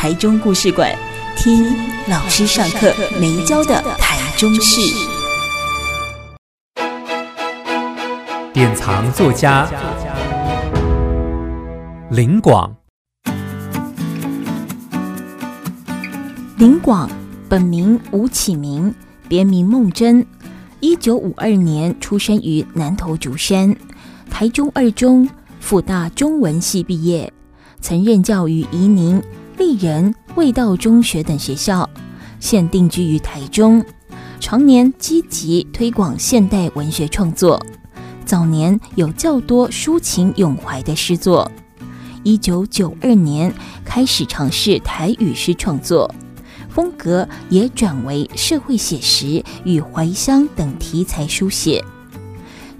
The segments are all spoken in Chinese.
台中故事馆，听老师上课没教的台中事。典藏作家林广，林广本名吴启明，别名梦真，一九五二年出生于南投竹山，台中二中、复大中文系毕业。曾任教于宜宁、立人、味道中学等学校，现定居于台中，常年积极推广现代文学创作。早年有较多抒情咏怀的诗作。一九九二年开始尝试台语诗创作，风格也转为社会写实与怀乡等题材书写。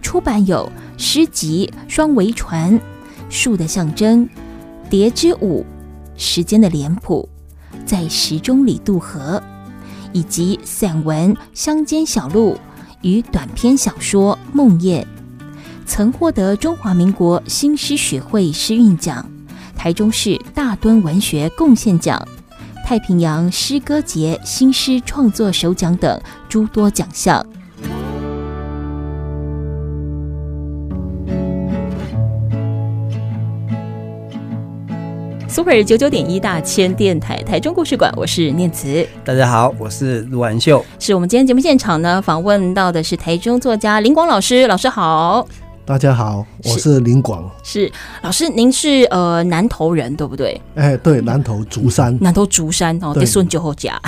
出版有诗集《双桅船》、《树的象征》。蝶之舞，时间的脸谱，在时钟里渡河，以及散文《乡间小路》与短篇小说《梦魇》，曾获得中华民国新诗学会诗韵奖、台中市大墩文学贡献奖、太平洋诗歌节新诗创作首奖等诸多奖项。Super 九九点一大千电台台中故事馆，我是念慈。大家好，我是陆安秀。是我们今天节目现场呢，访问到的是台中作家林广老师，老师好。大家好，我是林广。是老师，您是呃南投人对不对？哎，对，南投竹山。南投竹山哦，得顺酒后家，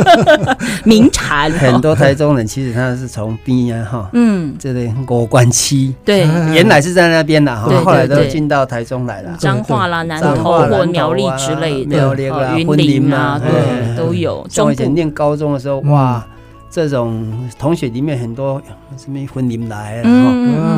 名产。很多台中人其实他是从边啊哈，嗯，这里国关七，对，原来是在那边的哈，后来都进到台中来了，彰化啦、南投或苗栗之类的，苗栗啦、云林啊，对，都有。像以前念高中的时候，哇。这种同学里面很多什么云林来的，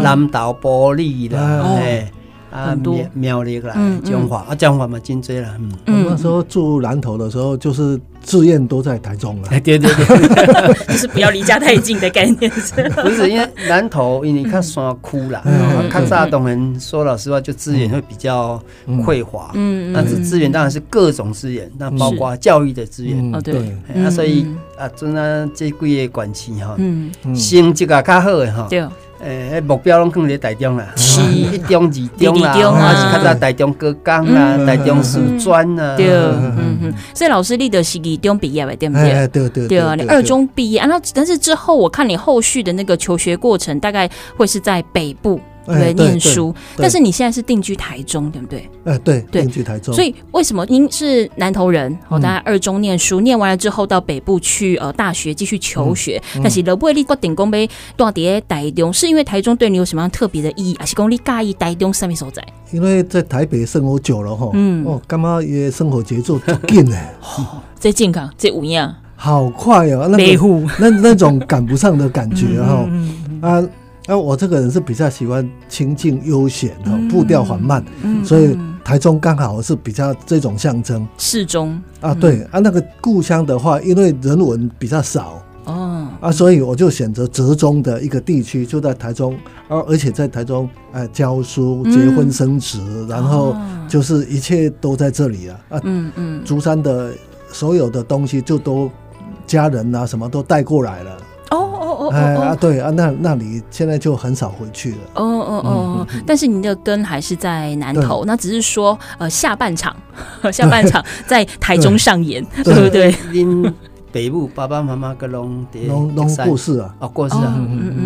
南岛玻璃的，哎，啊，苗苗栗来，彰化啊，彰化嘛，真多啦。嗯，那时候住南投的时候，就是志愿都在台中 了。对对对，就是不要离家太近的概念。不是，因为南投因为看山区啦，看啥东人说老实话，就资源会比较匮乏。嗯，但是资源当然是各种资源，那包括教育的资源。哦，对，那所以。啊，阵啊，这几个县市哈，嗯，成绩啊较好的哈，对，诶，目标拢放在台中啦，是一中、二中啦，还是较早台中高工啦，台中师专啦，对，嗯嗯，所以老师你的是二中毕业的，对不对？对对对啊，你二中毕业，然后但是之后我看你后续的那个求学过程，大概会是在北部。对，念书，但是你现在是定居台中，对不对？哎，对，定居台中。所以为什么您是南投人？哦，大概二中念书，念完了之后到北部去呃大学继续求学。但是老不会立国顶公杯多叠台中，是因为台中对你有什么样特别的意义？还是讲你介意台中什么所在？因为在台北生活久了哈，嗯，哦，干嘛也生活节奏很紧呢？这健康，这五样，好快哦，那 那那种赶不上的感觉哈，啊。那我这个人是比较喜欢清静悠闲的，步调缓慢，所以台中刚好是比较这种象征。适中。啊，对啊，那个故乡的话，因为人文比较少哦，啊，所以我就选择折中的一个地区，就在台中，而而且在台中呃教书、结婚、生子，然后就是一切都在这里了啊，嗯嗯，竹山的所有的东西就都家人啊什么都带过来了。哎啊，对啊，那那里现在就很少回去了。哦哦哦，但是您的根还是在南投，那只是说呃下半场，下半场在台中上演，对。不对？北部爸爸妈妈个拢伫拢拢过世啊，哦过世啊，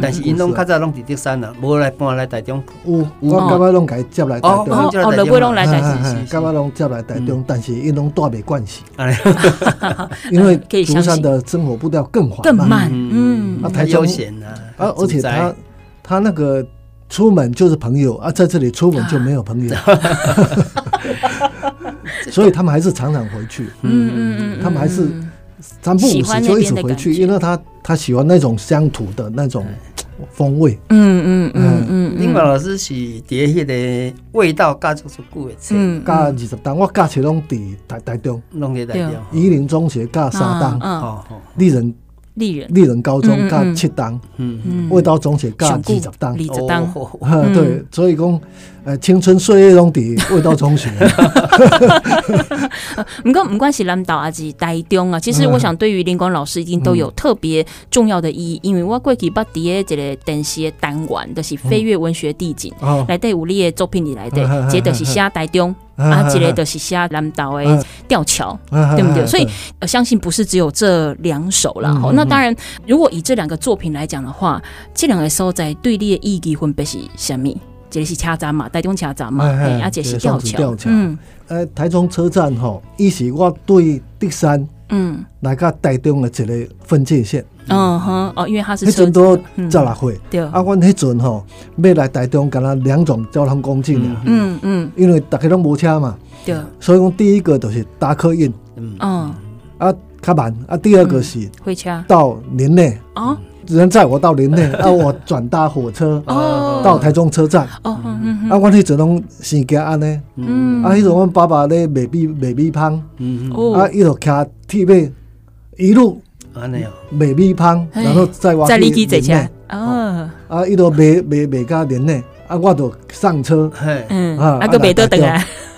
但是因拢较早拢伫德山啊，无来搬来台中。有，我爸爸拢给接来台中。哦哦，两位拢来台中，爸爸拢接来台中，但是因拢带没关系。因为竹山的生活步调更缓更慢，嗯，啊，太悠闲了，啊，而且他他那个出门就是朋友啊，在这里出门就没有朋友。所以他们还是常常回去。嗯嗯嗯，他们还是三不五时就一直回去，因为他他喜欢那种乡土的那种风味。嗯嗯嗯嗯。英文老师是叠迄个味道加足足久的册，加二十档，我加起拢伫台台中，拢伫台中。宜林中学加三档，哦哦，丽人。丽人。丽人高中加七档，嗯嗯，味道中学加二十档，二十档，哈，对，所以讲，呃，青春岁月中的味道中学。唔过不管是南投还是台中啊，其实我想对于林光老师一定都有特别重要的意义，因为我过去捌伫诶一个电视的单元，就是飞跃文学地景，来对有你的作品里来的，这就是写台中。啊，这个就是写南岛的吊桥，对不对？所以相信不是只有这两首了。好，那当然，如果以这两个作品来讲的话，这两个所在对你的意义分别是什么？这里是车站嘛，台中车站嘛，啊，一个是吊桥。嗯，呃，台中车站吼，伊是我对德山，嗯，来个台中的一个分界线。嗯哼，哦，因为他是。那阵都十六岁，对。啊，阮迄阵吼，要来台中，干那两种交通工具呢。嗯嗯。因为大家拢无车嘛。对。所以讲，第一个就是搭客运。嗯。啊，较慢。啊，第二个是。回车。到林内。哦。人载我到林内，啊，我转搭火车。哦。到台中车站。哦。啊，阮迄阵拢生惊安尼。嗯。啊，迄阵阮爸爸咧卖米卖米香。嗯嗯。啊，伊就骑铁马一路。安尼样卖米香，然后再往里面内。哦，啊，伊都卖卖卖到林内，啊，我就上车。嗯，啊，啊，个卖倒转来。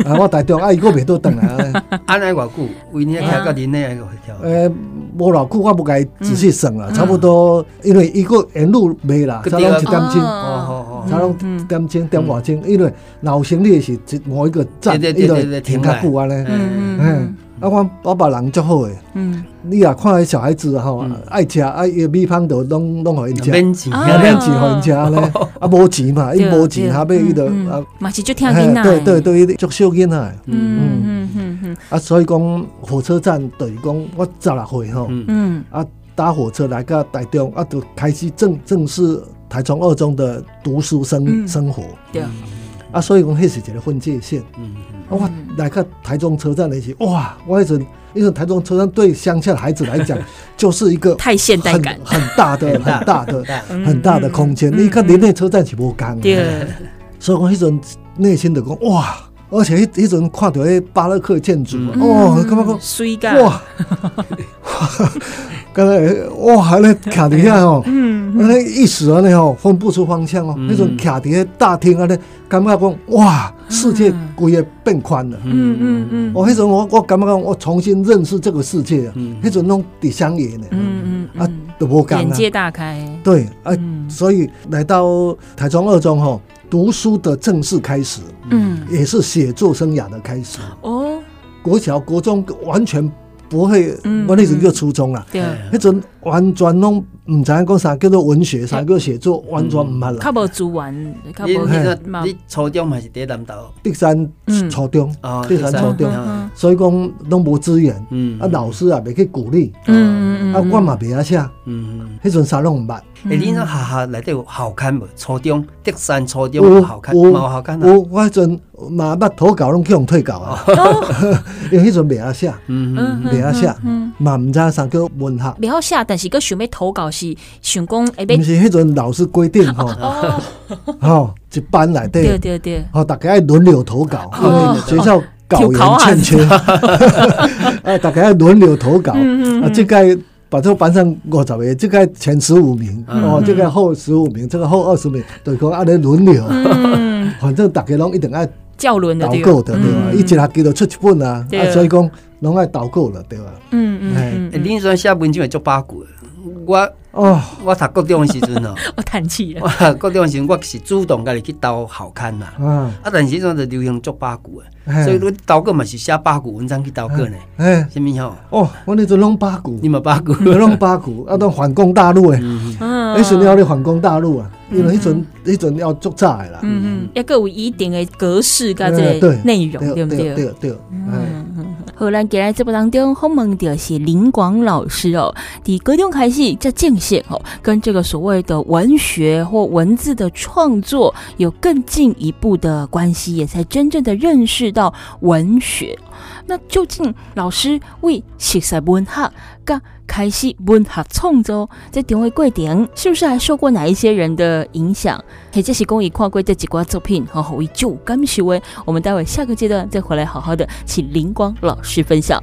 啊，我台中，啊，伊个卖倒转来。安尼偌久？为你开到连内还个？诶，无偌久，我不该仔细算啦，差不多，因为伊个沿路卖啦，差拢一点钟。哦哦哦，差拢一点钟，点外钟，因为老行李是一某一个站，伊个停较久安尼。嗯嗯。啊，我我爸人足好诶。嗯，你也看小孩子吼，爱食爱米香都拢拢互因食，免钱，免钱互因食咧。啊，无钱嘛，伊无钱，下尾伊就啊，嘛是足听囡仔。对对对，足小囡仔。嗯嗯嗯嗯。啊，所以讲火车站等于讲我十六岁吼。嗯。啊，搭火车来到台中，啊，就开始正正式台中二中的读书生生活。对。啊，所以讲迄是一个分界线。嗯。我来个台中车站那些，哇！我那阵，因为台中车站对乡下的孩子来讲，就是一个太现代感，很大的、很大的、很大的空间。你看，连内车站是无共的，所以我那阵内心的讲，哇！而且那那阵看到那巴洛克建筑，哦，感觉讲水感哇！刚才哇，还在卡底下哦，嗯，那一时啊，那吼分不出方向哦，那种卡底下大厅啊，那感觉讲哇，世界规个变宽了，嗯嗯嗯，我那时候我我感觉讲我重新认识这个世界啊，那种弄底乡野呢，嗯嗯啊，都无讲，眼界大开，对啊，所以来到台中二中吼，读书的正式开始，嗯，也是写作生涯的开始。哦，国小国中完全。不会，我那时候就初中啦，那阵完全拢毋知影讲啥叫做文学，啥叫写作，完全毋捌啦。较无资源，你你初中还是在南投？竹山初中，竹山初中，所以讲拢无资源，啊老师也未去鼓励，啊我嘛袂晓写，迄阵啥拢唔捌。诶，你那学校内底有校刊无？初中竹山初中有校刊，冇校刊啊？有，我迄阵嘛捌投稿拢去用退稿啊，因为迄阵袂晓写，嗯，袂晓写，嘛毋知啥叫文学。袂晓写，但是佮想要投稿是想讲，毋是迄阵老师规定吼，吼一班内底，对对对，吼大家爱轮流投稿，因为学校稿源欠缺，啊，大家爱轮流投稿，啊，这个。把这个班上五十个，这个前十五名，哦，这个后十五名，这个后二十名，对，讲按呢轮流，反正大家拢一定爱教轮的，导购的对吧？一一学期就出一本啊啊，所以讲拢爱导购了对吧？嗯嗯，哎，你说写文章会足八股，我哦，我读高中的时阵哦，我叹气了，我高中的时阵我是主动家己去投校刊呐，啊，但是阵就流行做八股的。所以，我导过嘛是写八股文章去投过呢。哎，什么吼？哦，我那阵拢八股，你嘛八股，拢八股，啊，都反攻大陆诶。嗯，迄阵要你反攻大陆啊，因为迄阵迄阵要做炸诶啦。嗯嗯，要有一定的格式甲这个内容，对不对？对对。嗯嗯。后来给来这部当中，访问到是林广老师哦。伫高中开始在见哦，跟这个所谓的文学或文字的创作有更进一步的关系，也才真正的认识到文学。那究竟老师为写在文学，刚开始文学创作，在点位贵点，是不是还受过哪一些人的影响？或者是公益跨过这几挂作品，和后为就甘许为。我们待会下个阶段再回来，好好的请林光老师分享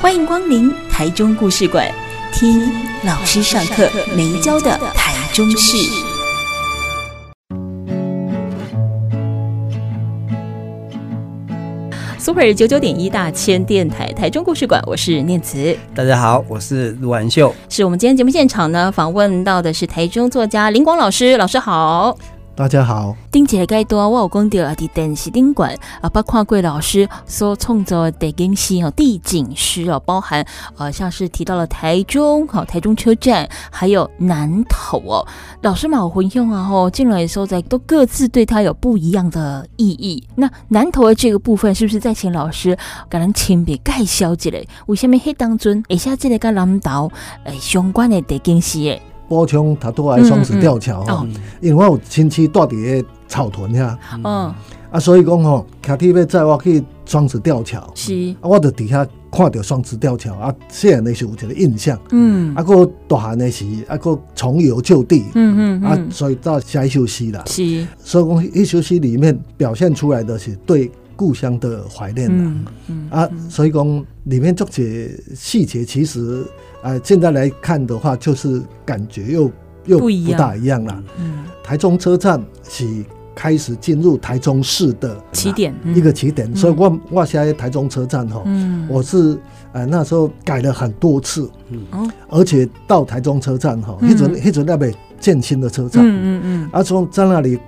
欢迎光临台中故事馆，听老师上课没教的台中事。Super 九九点一大千电台台中故事馆，我是念慈。大家好，我是卢婉秀。是我们今天节目现场呢，访问到的是台中作家林广老师，老师好。大家好，丁姐该多我有讲到啊，在电视顶馆啊，包括贵老师所创作的地景诗哦，地景诗哦，包含呃，像是提到了台中好，台中车站，还有南投哦，老师嘛，我回用啊吼，进来的时候在都各自对它有不一样的意义。那南投的这个部分，是不是在请老师给咱亲笔介绍一下？为什么黑当中一下这个跟南投诶相关的地景诗？补充他都爱双子吊桥哈，因为我有亲戚住伫个草屯遐，嗯，啊，所以讲吼，开铁要载我去双子吊桥，是，啊，我就底下看着双子吊桥，啊，细汉的时候有一个印象，嗯，啊，个大汉的时，啊，个重游旧地，嗯嗯，啊，所以到下一首诗啦，是，所以讲一首诗里面表现出来的是对故乡的怀念啦，嗯，啊，所以讲里面这些细节其实。呃，现在来看的话，就是感觉又又不大一样了。嗯，台中车站是开始进入台中市的起点，一个起点。所以我我现在台中车站哈，我是呃那时候改了很多次，嗯，而且到台中车站哈，一直一直那边建新的车站，嗯嗯嗯，而从在那里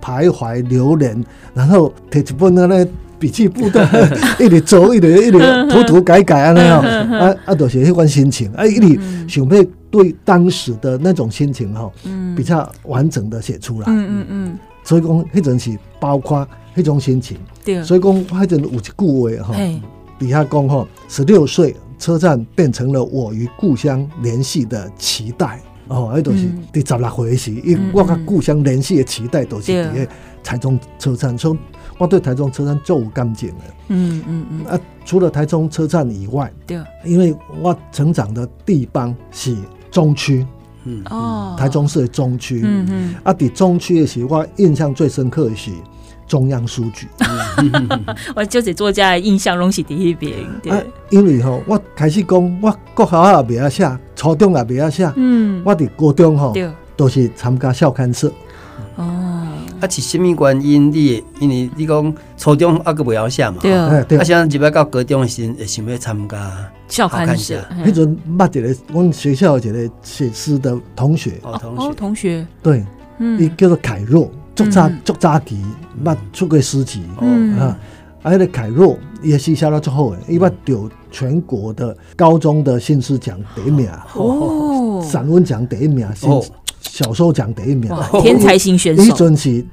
徘徊流连，然后提一本那个。笔记簿的，一直走，一直一直涂涂改改啊那样，啊啊，都是迄款心情，啊，一直想要对当时的那种心情哈，比较完整的写出来。嗯嗯嗯。所以讲，那阵是包括那种心情。对。所以讲，那阵有一句话哈，底下讲哈，十六岁车站变成了我与故乡联系的脐带。哦，那都是第十六岁时，因我跟故乡联系的脐带都是在台中车站中。我对台中车站就有感情了。嗯嗯嗯。啊，除了台中车站以外，对，因为我成长的地方是中区。嗯哦。台中市的中区。嗯嗯。啊，伫中区的时候，我印象最深刻的是中央书局。我就是作家的印象拢是第一遍。啊，因为吼，我开始讲，我国小也未晓写，初中也未晓写。嗯。我伫高中吼，都是参加校刊社。哦。啊，是什么原因？你因为你讲初中啊个袂晓写嘛，对啊，对啊，现在入来到高中的时，会想要参加校刊社。迄阵捌一个，我们学校一个写诗的同学，哦，同学，同学，对，伊叫做凯若，足早足早期捌出过诗集，啊，啊，迄个凯若也是写了足好诶，伊捌得全国的高中的新诗奖第一名，哦，散文奖第一名，哦。小说奖第一名，天才型选手，一阵是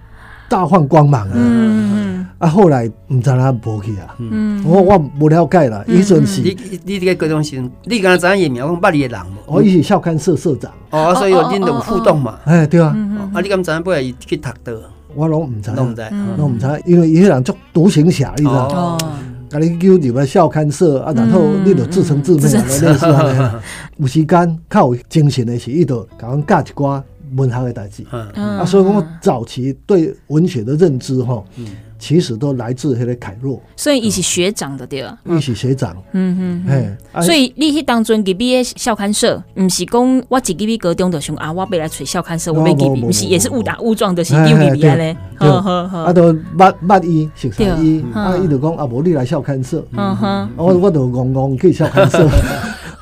大放光芒啊！嗯啊，后来唔知哪无去啊？嗯，我我不了解啦。一阵是，你你这个高中生，你刚才讲叶苗，我捌你的人，我伊是校刊社社长。哦，所以有恁有互动嘛？哎，对啊。啊，你刚才不会去读的？我拢唔知，拢唔知，拢唔知，因为伊个人做独行侠，你知道？哦。甲你叫入来校刊社啊，然后你就自生自灭啊，类似啊。有时间较有精神的是，伊就甲阮教一寡。文学的代志，嗯、啊，所以我早期对文学的认知吼，嗯、其实都来自迄个凯若，所以伊是学长的对吧？伊是学长，嗯嗯，嘿，所以你去当阵给毕业校刊社，唔是讲我自己毕高中的时候啊，我要来揣校刊社，我要给，不是也是误打误撞的是丢给别人嘞。啊，都捌捌伊熟悉伊，啊，伊就讲啊，无你来校刊社，嗯哼我我就戆戆去校刊社。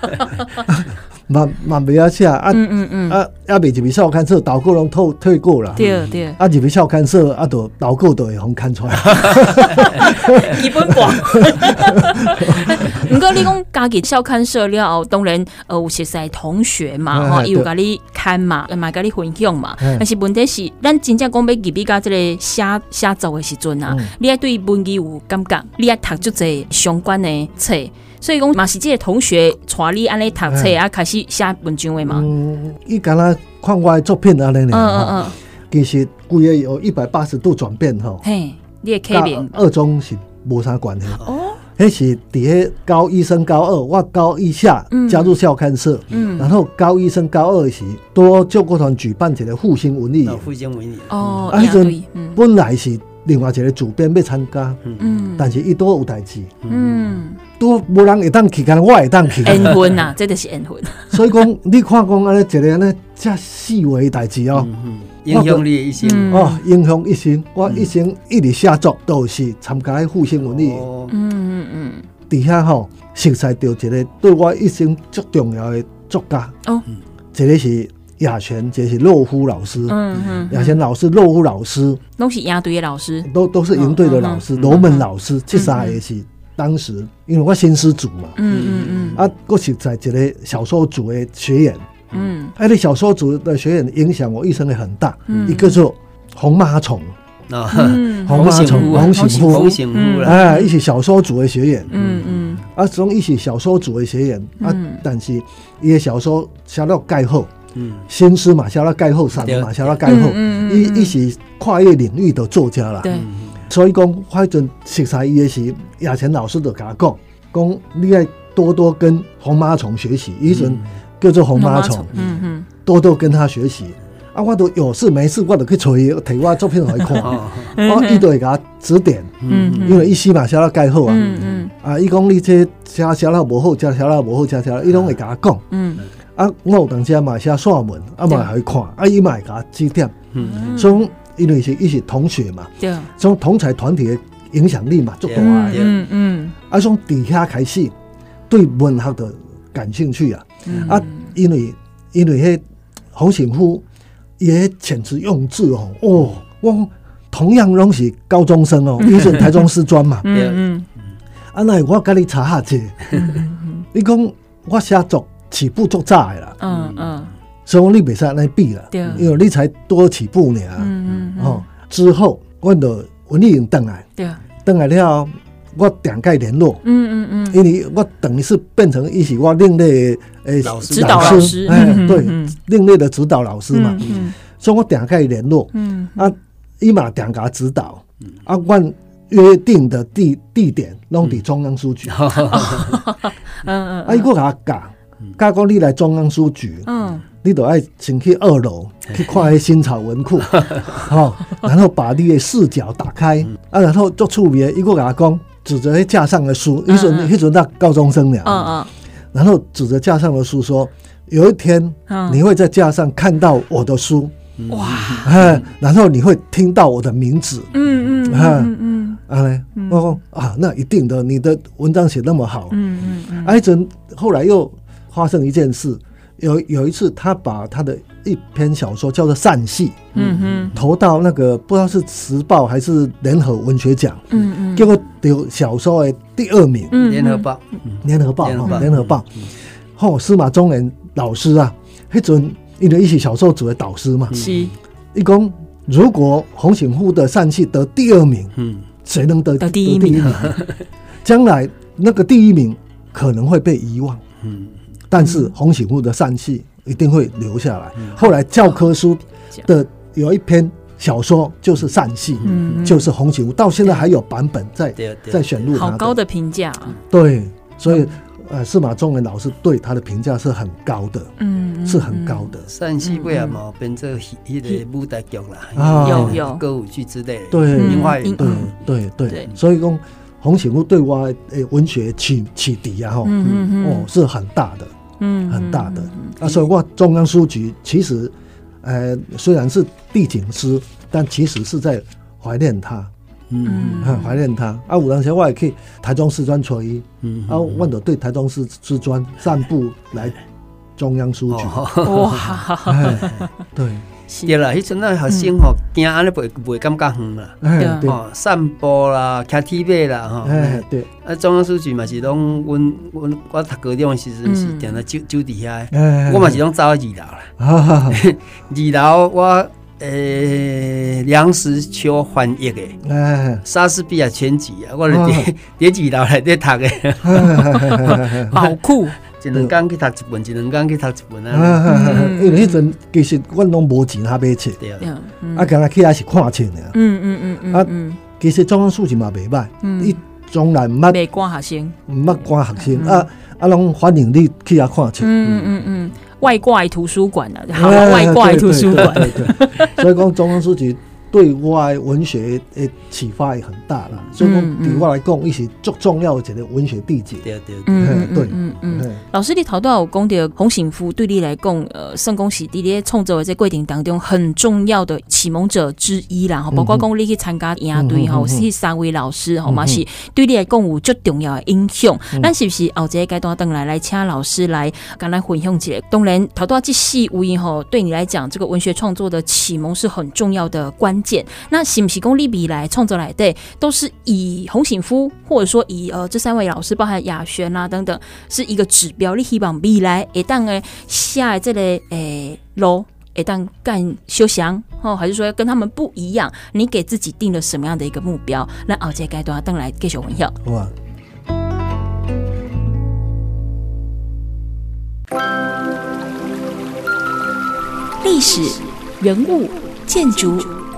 嘛嘛袂晓写啊，啊啊未入去校刊社，导购拢退退过啦。对对，啊入去校刊社，啊都导购都会互看出来。基本广。毋过你讲家己校刊社了，当然呃有熟悉同学嘛，吼，伊有甲你看嘛，嘛甲你分享嘛。但是问题是，咱真正讲要入去甲这个写写作的时阵啊，你爱对文字有感觉，你爱读足侪相关的册。所以讲嘛是这个同学带你安尼读册啊，开始写文章的嘛。嗯，伊敢若看我的作品安尼呢？嗯嗯嗯。其实规个有一百八十度转变吼。嘿，你的课名二中是无啥关系。哦。迄是伫迄高一升高二，我高一下加入校刊社。嗯。然后高一升高二时，多救国团举办一个复兴文艺。复兴文艺。哦。啊，迄阵本来是。另外一个主编要参加，嗯，但是伊都有代志，嗯，都无人会当去，干我会当去。缘分呐，这就是缘分。所以讲，你看讲安尼一个安尼这细微代志哦，影响你一生。哦，影响一生。我一生一直写作都是参加复兴文艺，嗯嗯嗯，底下吼熟悉到一个对我一生最重要的作家。哦，这个是。亚泉，这是洛夫老师。嗯嗯，亚泉老师、洛夫老师都是营队的老师，都都是营队的老师。罗门老师，这三个是当时因为我新师组嘛。嗯嗯嗯。啊，我是在一个小说组的学员。嗯。哎，那小说组的学员影响我一生也很大。嗯。一个是红马虫 啊，红马虫，红醒夫，红醒夫。哎，一起小说组的学员。嗯嗯。啊，从一起小说组的学员啊，但是伊的小说写到盖后。嗯，新诗嘛，写了盖后三嘛，写了盖后，伊伊是跨越领域的作家啦。对，所以讲，反正熟悉伊的是亚泉老师就甲我讲，讲你要多多跟红马虫学习，以前叫做红马虫，嗯嗯，多多跟他学习。啊，我都有事没事，我都去找伊，提我作品来看，我伊都会甲指点，嗯，因为伊诗嘛写了盖后啊，嗯嗯，啊，伊讲你这写写了无好，写写了无好，写写了，伊拢会甲我讲，嗯。啊，我有当时嘛写散文，啊嘛会看，啊伊嘛会甲指点，嗯，所以因为是伊是同学嘛，对，从同侪团体的影响力嘛足大。啊，嗯嗯，啊从底下开始对文学的感兴趣啊，啊，因为因为迄洪醒夫也遣词用字哦，哦，我同样拢是高中生哦，伊是台中师专嘛，嗯嗯，啊那我甲你查下者，你讲我写作。起步足早的啦，嗯嗯，所以你袂使安尼比啦，对，因为你才多起步呢，嗯嗯，哦，之后我就文艺营转来，对，转来了，我点盖联络，嗯嗯嗯，因为我等于是变成一起我另类诶老师，老师，哎，对，另类的指导老师嘛，嗯，所以我点盖联络，嗯，啊，伊嘛点甲指导，啊，阮约定的地地点弄伫中央书局，嗯嗯，啊，伊个甲我讲。假如你来中央书局，嗯，你都要先去二楼去 看迄新潮文库，好，然后把你的视角打开，啊，然后做触别，一个甲讲，指着迄架上的书，迄阵迄阵那高中生了，嗯嗯，然后指着架上的书说，有一天你会在架上看到我的书，哇，然后你会听到我的名字，嗯嗯嗯嗯，啊我说啊，那一定的，你的文章写那么好，嗯嗯嗯，啊，迄阵后来又。发生一件事，有有一次，他把他的一篇小说叫做《善戏》，嗯哼，投到那个不知道是时报还是联合文学奖，嗯嗯，结果得小说的第二名，嗯，联合报，联合报，联合报，后司马中原老师啊，迄阵因为一起小说组的导师嘛，是，一讲如果洪醒夫的《善戏》得第二名，嗯，谁能得得第一名？将来那个第一名可能会被遗忘，嗯。但是洪醒夫的善戏一定会留下来。后来教科书的有一篇小说就是善戏，就是洪醒夫，到现在还有版本在在选入。好高的评价。对，所以呃，司马仲文老师对他的评价是很高的，嗯，是很高的。善戏为什么变成一个舞台剧了？有有歌舞剧之类的。对，对对对对，所以说洪醒夫对我诶文学启启迪啊，哈，哦，是很大的。嗯，很大的。啊，所以我中央书局其实，呃，虽然是地景师，但其实是在怀念他，嗯，很怀念他。啊，有当时我也去台中师专找伊，嗯，啊，我就对台中师师专散步来中央书局，哇，对。对啦，迄阵那学生吼，惊安尼袂袂感觉远啦，吼散步啦，骑铁马啦，吼，对，啊中央书记嘛是拢，阮阮我读高中时阵是定在酒酒底下，我嘛是拢走二楼啦，二楼我诶梁实秋翻译诶，莎士比亚全集啊，我伫伫 二楼内底读诶，好酷。一两工去读一本，一两工去读一本啊！因为迄阵其实阮拢无钱通买册，啊，刚刚去也是看册尔。嗯嗯嗯啊，其实中央书记嘛袂歹，伊从来毋捌袂赶学生，毋捌赶学生。啊啊，拢欢迎你去遐看册。嗯嗯嗯，外挂图书馆啊，好外挂图书馆。所以讲中央书记。对外文学的启发也很大啦，所以讲对我来讲，伊是足重要的一个文学地址。对对对对，嗯嗯。老师，你头拄有讲到洪醒夫对你来讲，呃，算讲是伫咧创作的这过程当中很重要的启蒙者之一啦。哈，包括讲你去参加营队哈，是三位老师哈嘛是对你来讲有足重要的影响。咱是不是后一个阶段等来来请老师来跟咱分享一下？当然，头拄这细无疑哈，对你来讲，这个文学创作的启蒙是很重要的关。那是不是讲你未来创作来对，都是以洪醒夫，或者说以呃这三位老师，包含雅璇啊等等，是一个指标。你希望未来会当诶下这个诶路会当更修祥哦，还是说要跟他们不一样？你给自己定了什么样的一个目标？那熬这阶段等来继续分享。哇，历史人物。建筑、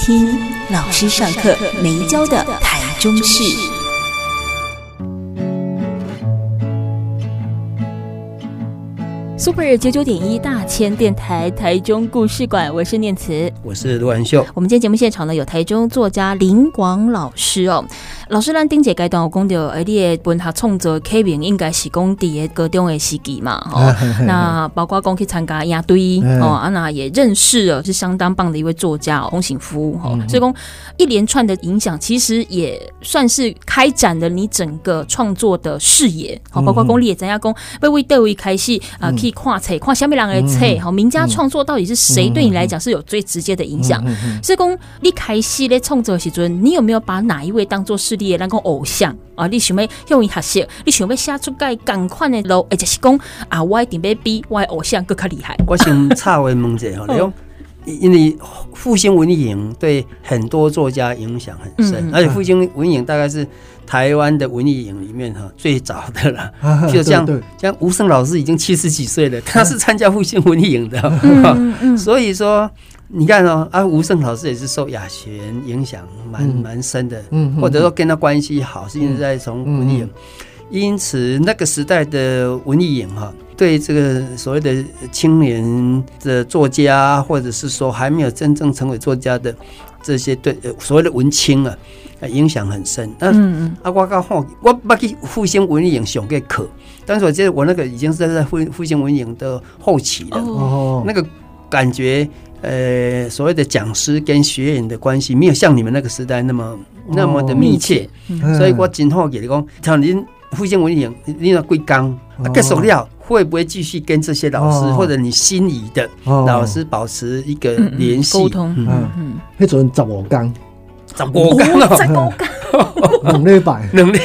听老师上课没教的台中市。Super 九九点一大千电台台中故事馆，我是念慈，我是卢文秀。我们今天节目现场呢，有台中作家林广老师哦。老师，咱顶一阶段有讲到，哎，你的文学创作启蒙应该是讲伫个高中的时期嘛，哦，那包括讲去参加亚堆哦，啊，那也认识了是相当棒的一位作家洪醒夫哦，所以讲一连串的影响，其实也算是开展了你整个创作的视野，好，包括讲你也知影讲，为为对位开始啊，可以。跨册看虾米人的册，好，名家创作到底是谁对你来讲是有最直接的影响？所以讲你开始咧创作时阵，你有没有把哪一位当做是你的那个偶像啊？你想要用伊学习，你想要写出盖同款的路，或者是讲啊，我一定要比我的偶像更加厉害。我想插话问一下，你讲，因为复兴文艺营对很多作家影响很深，而且复兴文艺营大概是。台湾的文艺影里面哈 最早的了，就像像吴胜老师已经七十几岁了，他是参加复兴文艺影的，所以说你看哦，啊吴胜老师也是受雅璇影响蛮蛮深的，或者说跟他关系好，是因为在从文艺影，因此那个时代的文艺影哈，对这个所谓的青年的作家，或者是说还没有真正成为作家的这些对所谓的文青啊。影响很深。那啊，我刚好我不去复兴文艺营上个课，但是我记得我那个已经是在复复兴文艺营的后期了。哦，那个感觉，呃，所谓的讲师跟学员的关系，没有像你们那个时代那么那么的密切。所以我今后给你讲，像您复兴文艺营，你那贵刚啊，结束了会不会继续跟这些老师或者你心仪的老师保持一个联系？沟通？嗯。嗯，那种怎么讲？十五天了，两礼拜，两礼，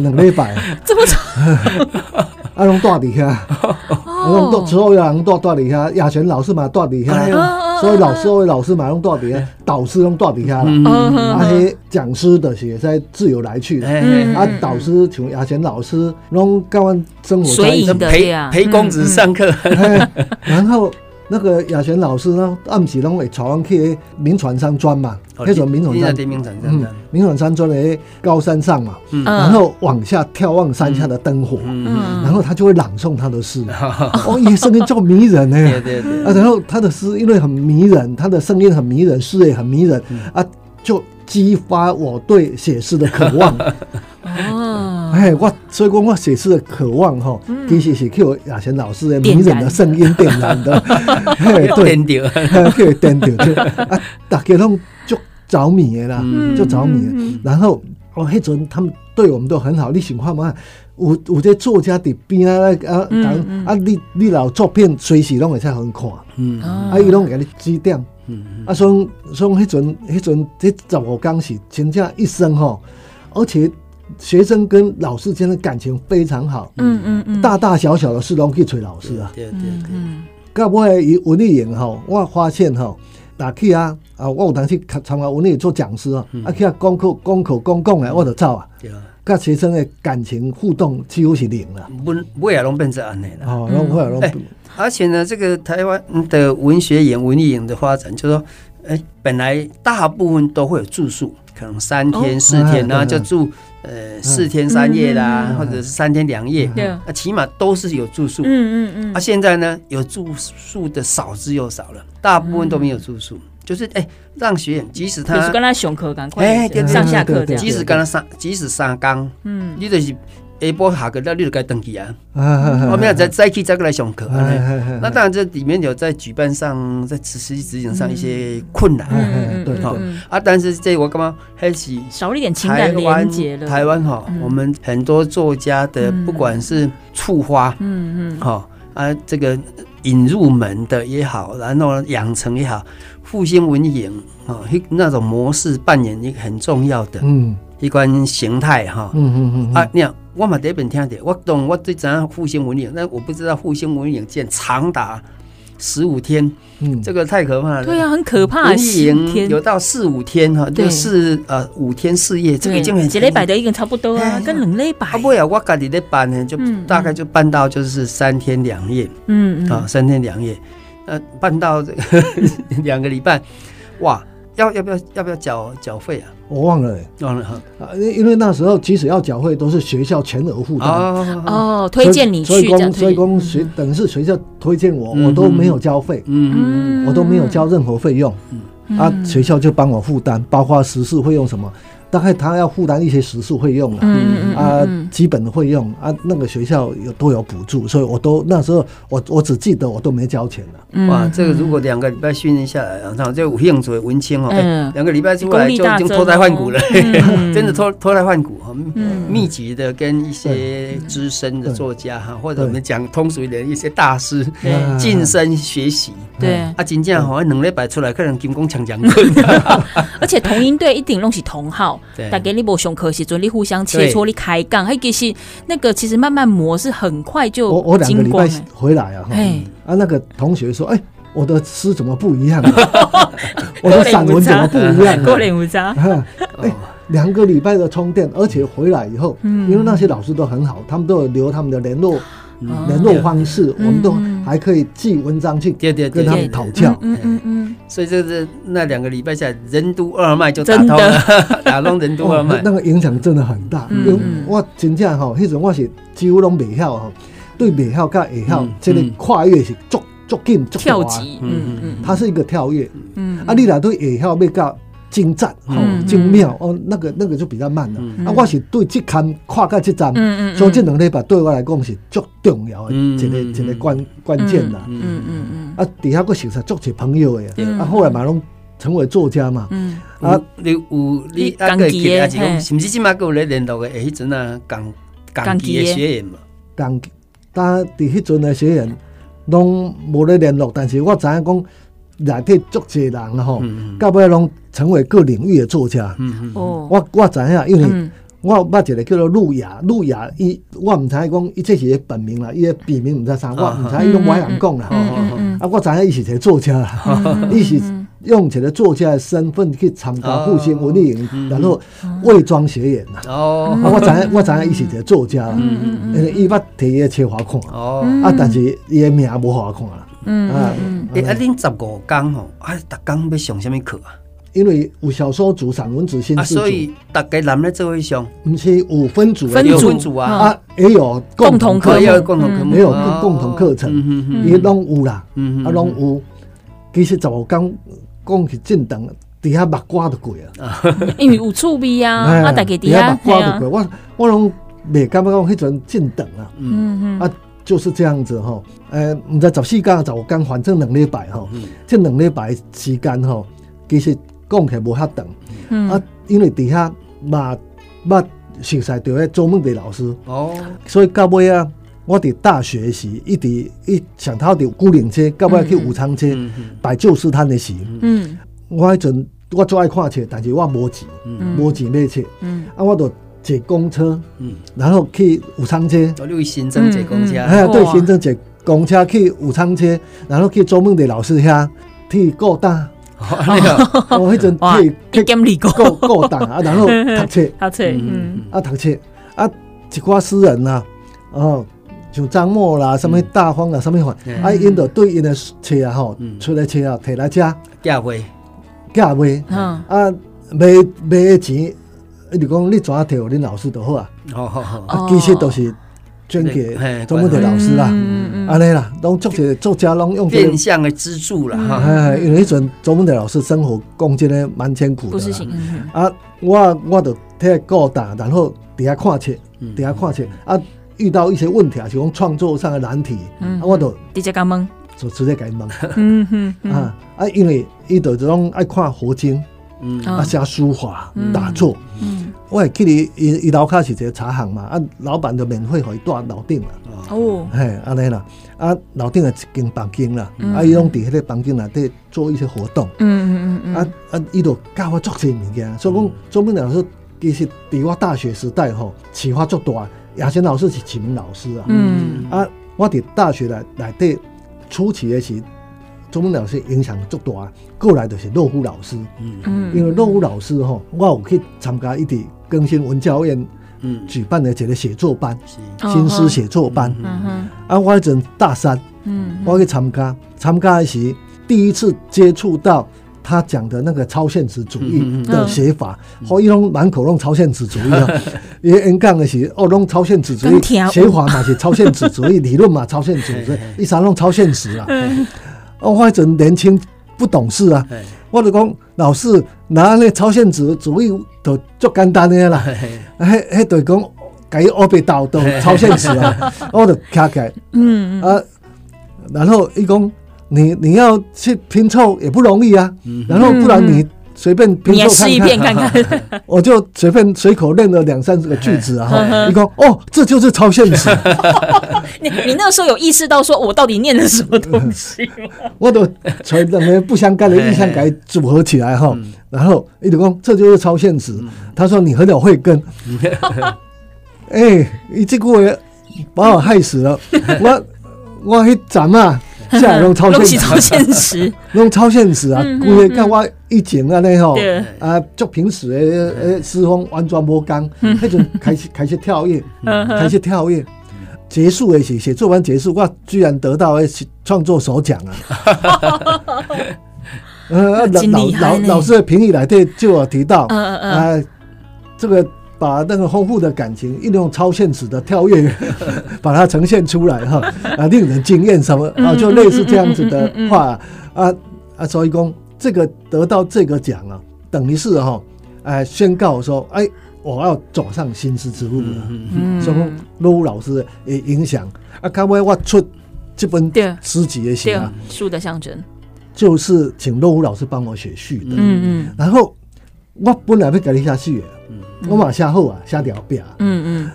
两礼拜，这么长，啊，拢住底下，拢住所有人住住底下，雅璇老师嘛住底下，所有老师，所有老师嘛拢住底下，导师拢住底下了，那些讲师的是在自由来去。的，啊，导师像亚璇老师拢跟我生活在一起，陪陪公子上课，然后。那个亚璇老师呢，暗时拢会带我去明传山庄嘛，那种明传山，嗯，铭传山庄的高山上嘛，然后往下眺望山下的灯火，然后他就会朗诵他的诗，哦，也声音这么迷人呢，对对对，啊，然后他的诗因为很迷人，他的声音很迷人，诗也很迷人，啊，就激发我对写诗的渴望。哦，哎，我所以讲我写诗的渴望哈，其实是靠亚贤老师的迷人的声音点燃的，嘿，对，对，点掉，啊，大家拢就着迷啦，就着迷。然后哦，迄阵他们对我们都很好，你想看嘛？有有这作家伫边啊啊啊！你你老作品随时拢会才好看，嗯，啊，伊拢给你指点，嗯，啊，所以所以迄阵迄阵这十五天是真正一生吼，而且。学生跟老师间的感情非常好，嗯嗯嗯，大大小小的事都可以找老师啊，对对对。到尾以文艺营吼，我发现吼，打去啊啊，我有当时参加文艺做讲师啊，啊去啊讲课讲课讲讲的我就走啊，跟学生的感情互动几乎是零了，不不也拢变成安尼了，哦，拢会拢。而且呢，这个台湾的文学营文艺营的发展，就是说，哎，本来大部分都会有住宿，可能三天四天，然后就住。呃，四天三夜啦，或者是三天两夜，那起码都是有住宿。嗯嗯嗯。啊，现在呢，有住宿的少之又少了，大部分都没有住宿，就是哎，让学员即使他就是跟他上课赶快，哎，上下课这样，即使跟他上，即使上岗，嗯，你就是。下播下课，那你就该登记啊！后面再再去再过来上课。那当然，这里面有在举办上，在实际执行上一些困难。对哈啊，但是这我干嘛还是少了一点情感连接了。台湾哈，我们很多作家的，不管是触发，嗯嗯，哈啊，这个引入门的也好，然后养成也好，复兴文艺营啊，那种模式扮演一个很重要的嗯一关形态哈。嗯嗯嗯啊，你看。我嘛第一遍听的，我懂，我最知影复兴文艺营，但我不知道复兴文艺营竟然长达十五天，嗯，这个太可怕了。对啊，很可怕。文艺营有到四五天哈，就是呃五天四夜，这个已经很。一礼拜的已经差不多啊，跟两礼拜。啊不呀，我家里的办呢，就大概就办到就是三天两夜，嗯啊三天两夜，呃办到这个 两个礼拜，哇。要要不要要不要缴缴费啊？我忘了，忘了哈。啊，因为那时候即使要缴费，都是学校全额负担。哦，推荐你去，所以公所以公学等于是学校推荐我，我都没有交费，嗯，我都没有交任何费用，啊，学校就帮我负担，包括食宿费用什么。大概他要负担一些食宿费用了，嗯啊，基本的费用啊，那个学校有都有补助，所以我都那时候我我只记得我都没交钱了。哇，这个如果两个礼拜训练下来，然后就有兴趣文青哦，两个礼拜出来就已经脱胎换骨了，真的脱脱胎换骨哈，密集的跟一些资深的作家哈，或者我们讲通俗一点一些大师晋升学习。对。啊，真正好，两礼拜出来可能金光强强棍。而且同音队一定拢是同号。大家你无上课时阵，你互相切磋，你开讲，还其实那个其实慢慢磨是很快就。我我两个礼拜回来啊，啊那个同学说，哎，我的诗怎么不一样？我的散文怎么不一样？过脸无渣。哎，两个礼拜的充电，而且回来以后，因为那些老师都很好，他们都有留他们的联络联络方式，我们都还可以寄文章去跟他们讨教。嗯嗯嗯。所以就是那两个礼拜下来，任督二脉就打通了，打通任督二脉，那个影响真的很大。因为我真正吼，那时候我是几乎拢未晓吼，对未晓跟会晓，这个跨越是足足紧足跳级，嗯嗯，它是一个跳跃。嗯，啊，你俩对会晓要到精湛、精妙哦，那个那个就比较慢了。啊，我是对这坎跨过这站，所以这两礼拜对我来讲是足重要的，一个一个关关键啦。嗯嗯嗯。啊，底下个识识足侪朋友诶，啊，后来嘛拢成为作家嘛。嗯。啊，你有你啊个记啊，是讲，是毋是即马个有咧联络诶？迄阵啊，港港籍的学员嘛。港，但伫迄阵诶学员拢无咧联络，但是我知影讲。内底足济人吼，到尾拢成为各领域的作家。哦，我我知影，因为我捌一个叫做路亚，路亚伊我毋知影讲伊这是伊本名啦，伊个笔名毋知啥，我毋知伊拢歪人讲啦。啊，我知影伊是一个作家。啦，伊是用一个作家的身份去参加复兴文艺营，然后伪装学员啦。哦，我知影我知影伊是一个作家啦，因为伊捌摕伊个册互我看。哦，啊，但是伊个名无互我看啦。嗯啊，哎，恁十五天吼，啊，逐工要上什么课啊？因为有小说组、散文组、新诗组，所以大家男的做会上，不是五分组，分组。啊，啊，也有共同课，也有共同课，也有共同课程，也拢有啦，啊，拢有。其实十五天讲起震动，底下目瓜都贵啊，因为有趣味啊，啊，大家底下目瓜都贵，我我拢未感觉讲迄阵震动啊，嗯嗯，啊，就是这样子吼，诶，毋知十四天十五天，反正两礼拜吼，这两礼拜时间吼，其实。讲起来无遐长，嗯、啊，因为底下嘛嘛熟悉着迄周梦蝶老师，哦，所以到尾啊，我伫大学时一直一想到伫牯岭街，到尾去武昌街摆旧书摊的时，嗯，我迄阵我最爱看册，但是我无钱，无钱买册，嗯，啊，我就坐公车，嗯，然后去武昌街，哦，你新增坐公车，哎，对，新增坐公车去武昌街，然后去周梦蝶老师遐去过大。我迄阵可以去够够胆啊，然后 读册，读册，嗯，啊读册，啊一寡诗人呐，哦，像张默啦，什么大方啦，什么款，啊，因着对因的册啊，吼，出来册啊，摕来遮。价位，价位，啊，卖卖的钱，伊就讲你怎啊摕互恁老师就好啊，啊，其实都是。捐给周梦蝶老师啦，安尼啦，拢作者作家拢用变相的资助啦，哈，哎，因为迄阵周梦蝶老师生活讲真的蛮艰苦的，啊，我我就替个大，然后底下看册，底下看册，啊，遇到一些问题啊，是讲创作上的难题，啊，我就直接甲问，就直接甲伊问，嗯。啊，啊，因为伊就这种爱看佛经，嗯，啊，写书法打坐，嗯。我会去你伊伊楼下是一个茶行嘛，啊，老板就免费互伊住楼顶啦。哦，嘿，安尼啦，啊，楼顶的一间房间啦，啊，伊拢伫迄个房间内底做一些活动。嗯嗯嗯啊啊，伊就教我做些物件，所以讲，周梦蝶老师其实伫我大学时代吼，启发足大。亚贤老师是启蒙老师啊。嗯。啊，我伫大学内内底初期的时。周梦蝶老师影响足大，过来就是洛夫老师，嗯，因为洛夫老师吼，我有去参加一啲更新文教院嗯。举办的一个写作班，新诗写作班，啊，我迄阵大三，嗯，我去参加，参加的时第一次接触到他讲的那个超现实主义的写法，和伊拢满口拢超现实主义啊，伊演讲的时哦，拢超现实主义写法嘛是超现实主义理论嘛超现实主义，伊啥拢超现实啦。我迄阵年轻不懂事啊，我就讲老师拿那超现实主义就足简单的啦，迄迄就讲改欧北岛都超现实啊，我就卡起来，嗯啊，然后伊讲你你要去拼凑也不容易啊，然后不然你。随便拼凑看看，我就随便随口念了两三个句子啊！一讲哦，这就是超现实。你你那个时候有意识到说我到底念的什么东西吗？我都从两个不相干的意象给组合起来哈，然后一直讲这就是超现实。他说你很有慧根。哎，你这个人把我害死了。我我去斩啊！下来拢超现实，拢超现实啊！故意看我以前啊那吼啊，就平时的诶诗风完全无共，迄阵开始开始跳跃，开始跳跃，结束的写写作完结束，我居然得到诶创作首奖啊！呃，老老老师的评语来对就有提到，啊，这个。把那个丰富的感情，运用超现实的跳跃，把它呈现出来哈，啊，令人惊艳什么啊，就类似这样子的话啊啊，所以讲这个得到这个奖啊，等于是哈，哎，宣告说，哎，我要走上新诗之路了。嗯，所以说罗老师也影响啊，刚才我出这本诗集的写啊，书的象征，就是请罗老师帮我写序的。嗯嗯，然后我本来要改一下序。我嘛写好啊，写条表。嗯嗯，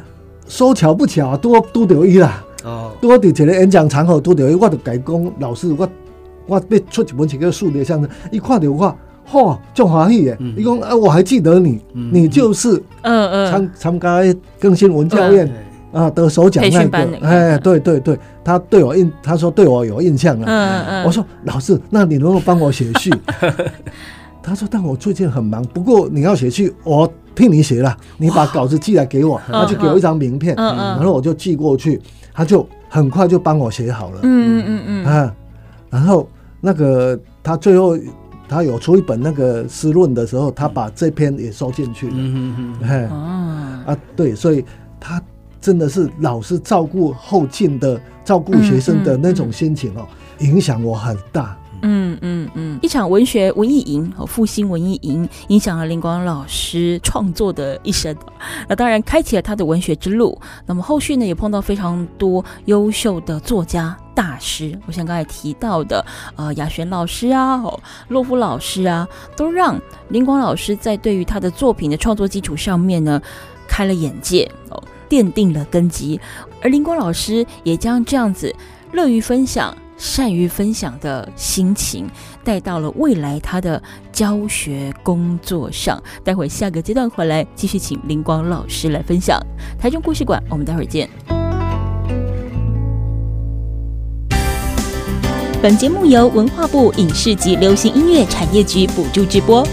说巧不巧啊，多多得伊啦。哦，多伫一个演讲场合多得伊，我就甲伊讲老师，我我要出一本这个数列相声，一看到我，嚯，就欢喜诶。伊讲啊，我还记得你，你就是嗯嗯参参加更新文教院啊得首奖那个。哎，对对对，他对我印，他说对我有印象了。嗯嗯，我说老师，那你能不能帮我写序？他说，但我最近很忙，不过你要写去，我。替你写了，你把稿子寄来给我，他就给我一张名片，然后我就寄过去，他就很快就帮我写好了。嗯嗯嗯嗯啊，然后那个他最后他有出一本那个诗论的时候，他把这篇也收进去了。嗯嗯嗯。哎啊，对，所以他真的是老师照顾后进的、照顾学生的那种心情哦，影响我很大。嗯嗯嗯，一场文学文艺营和复兴文艺营，影响了林光老师创作的一生。那当然，开启了他的文学之路。那么后续呢，也碰到非常多优秀的作家大师。我像刚才提到的，呃，雅璇老师啊，哦，洛夫老师啊，都让林光老师在对于他的作品的创作基础上面呢，开了眼界哦，奠定了根基。而林光老师也将这样子乐于分享。善于分享的心情带到了未来他的教学工作上。待会下个阶段回来继续请林光老师来分享台中故事馆。我们待会儿见。本节目由文化部影视及流行音乐产业局补助直播。